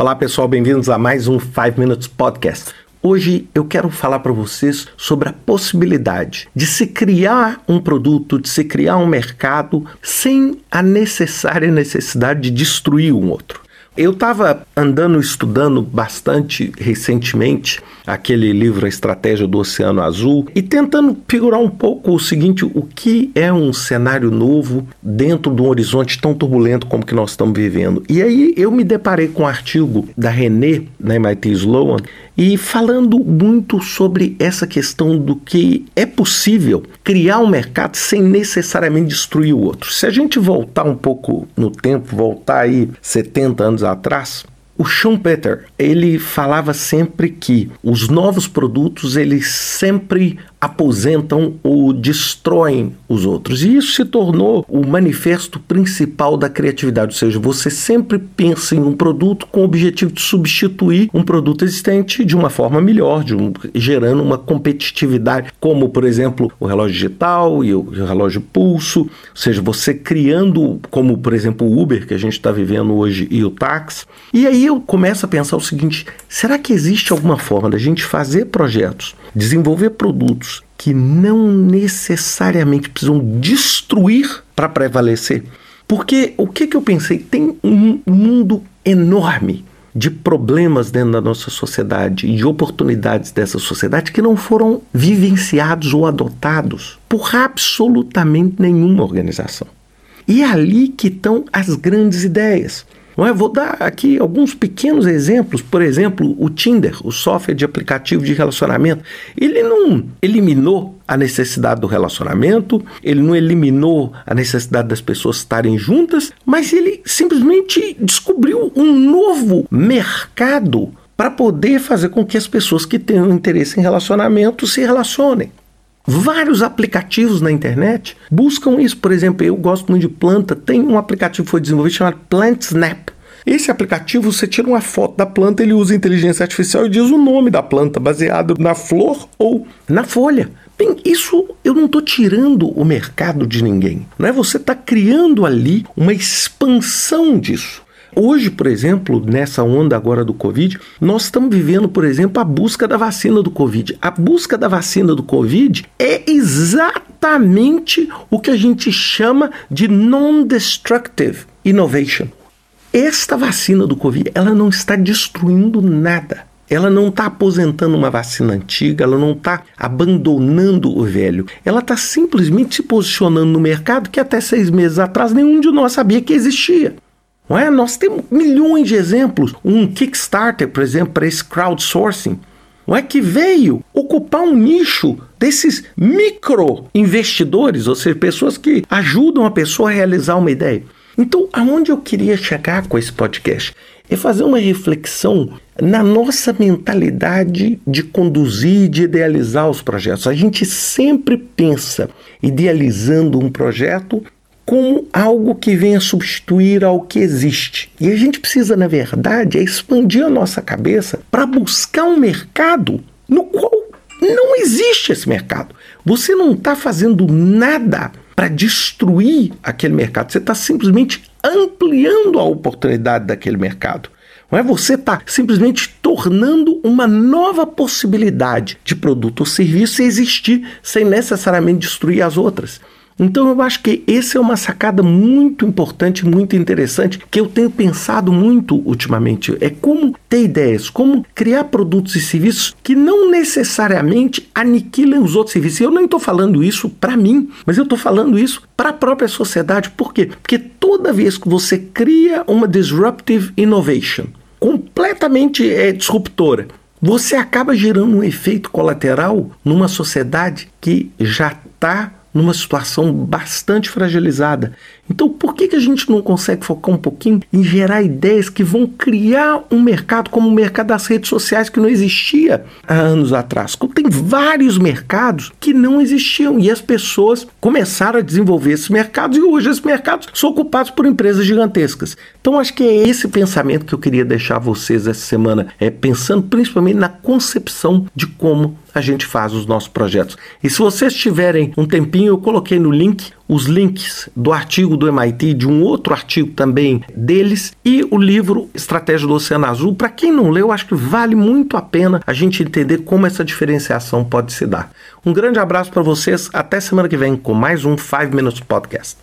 Olá pessoal, bem-vindos a mais um 5 Minutes Podcast. Hoje eu quero falar para vocês sobre a possibilidade de se criar um produto, de se criar um mercado sem a necessária necessidade de destruir um outro. Eu estava andando estudando bastante recentemente aquele livro A Estratégia do Oceano Azul e tentando figurar um pouco o seguinte: o que é um cenário novo dentro de um horizonte tão turbulento como que nós estamos vivendo? E aí eu me deparei com um artigo da René, na MIT Sloan, e falando muito sobre essa questão do que é possível criar um mercado sem necessariamente destruir o outro. Se a gente voltar um pouco no tempo, voltar aí 70 anos atrás, o Schumpeter, ele falava sempre que os novos produtos, eles sempre aposentam ou destroem os outros. E isso se tornou o manifesto principal da criatividade, ou seja, você sempre pensa em um produto com o objetivo de substituir um produto existente de uma forma melhor, um, gerando uma competitividade, como por exemplo o relógio digital e o relógio pulso, ou seja, você criando, como por exemplo o Uber que a gente está vivendo hoje e o táxi. E aí eu começo a pensar o seguinte: será que existe alguma forma da gente fazer projetos, desenvolver produtos que não necessariamente precisam destruir para prevalecer. Porque o que, que eu pensei? Tem um mundo enorme de problemas dentro da nossa sociedade e de oportunidades dessa sociedade que não foram vivenciados ou adotados por absolutamente nenhuma organização. E é ali que estão as grandes ideias. Não é? Vou dar aqui alguns pequenos exemplos. Por exemplo, o Tinder, o software de aplicativo de relacionamento, ele não eliminou a necessidade do relacionamento, ele não eliminou a necessidade das pessoas estarem juntas, mas ele simplesmente descobriu um novo mercado para poder fazer com que as pessoas que tenham interesse em relacionamento se relacionem. Vários aplicativos na internet buscam isso. Por exemplo, eu gosto muito de planta. Tem um aplicativo que foi desenvolvido chamado Plant Snap. Esse aplicativo, você tira uma foto da planta, ele usa inteligência artificial e diz o nome da planta, baseado na flor ou na folha. Bem, isso eu não estou tirando o mercado de ninguém. Não é? Você está criando ali uma expansão disso. Hoje, por exemplo, nessa onda agora do Covid, nós estamos vivendo, por exemplo, a busca da vacina do Covid. A busca da vacina do Covid é exatamente o que a gente chama de non-destructive innovation. Esta vacina do Covid, ela não está destruindo nada. Ela não está aposentando uma vacina antiga, ela não está abandonando o velho. Ela está simplesmente se posicionando no mercado que até seis meses atrás nenhum de nós sabia que existia. Não é? Nós temos milhões de exemplos. Um Kickstarter, por exemplo, para esse crowdsourcing, não é que veio ocupar um nicho desses micro investidores, ou seja, pessoas que ajudam a pessoa a realizar uma ideia. Então, aonde eu queria chegar com esse podcast é fazer uma reflexão na nossa mentalidade de conduzir, de idealizar os projetos. A gente sempre pensa idealizando um projeto como algo que venha substituir ao que existe. E a gente precisa, na verdade, é expandir a nossa cabeça para buscar um mercado no qual não existe esse mercado. Você não está fazendo nada para destruir aquele mercado, você está simplesmente ampliando a oportunidade daquele mercado. Não é? Você está simplesmente tornando uma nova possibilidade de produto ou serviço existir sem necessariamente destruir as outras. Então eu acho que essa é uma sacada muito importante, muito interessante, que eu tenho pensado muito ultimamente. É como ter ideias, como criar produtos e serviços que não necessariamente aniquilem os outros serviços. Eu não estou falando isso para mim, mas eu estou falando isso para a própria sociedade. Por quê? Porque toda vez que você cria uma disruptive innovation, completamente é, disruptora, você acaba gerando um efeito colateral numa sociedade que já está numa situação bastante fragilizada. Então, por que, que a gente não consegue focar um pouquinho em gerar ideias que vão criar um mercado como o mercado das redes sociais que não existia há anos atrás? Tem vários mercados que não existiam e as pessoas começaram a desenvolver esses mercados e hoje esses mercados são ocupados por empresas gigantescas. Então, acho que é esse pensamento que eu queria deixar vocês essa semana, é pensando principalmente na concepção de como a gente faz os nossos projetos. E se vocês tiverem um tempinho, eu coloquei no link os links do artigo do MIT, de um outro artigo também deles, e o livro Estratégia do Oceano Azul. Para quem não leu, acho que vale muito a pena a gente entender como essa diferenciação pode se dar. Um grande abraço para vocês, até semana que vem com mais um 5 Minutes Podcast.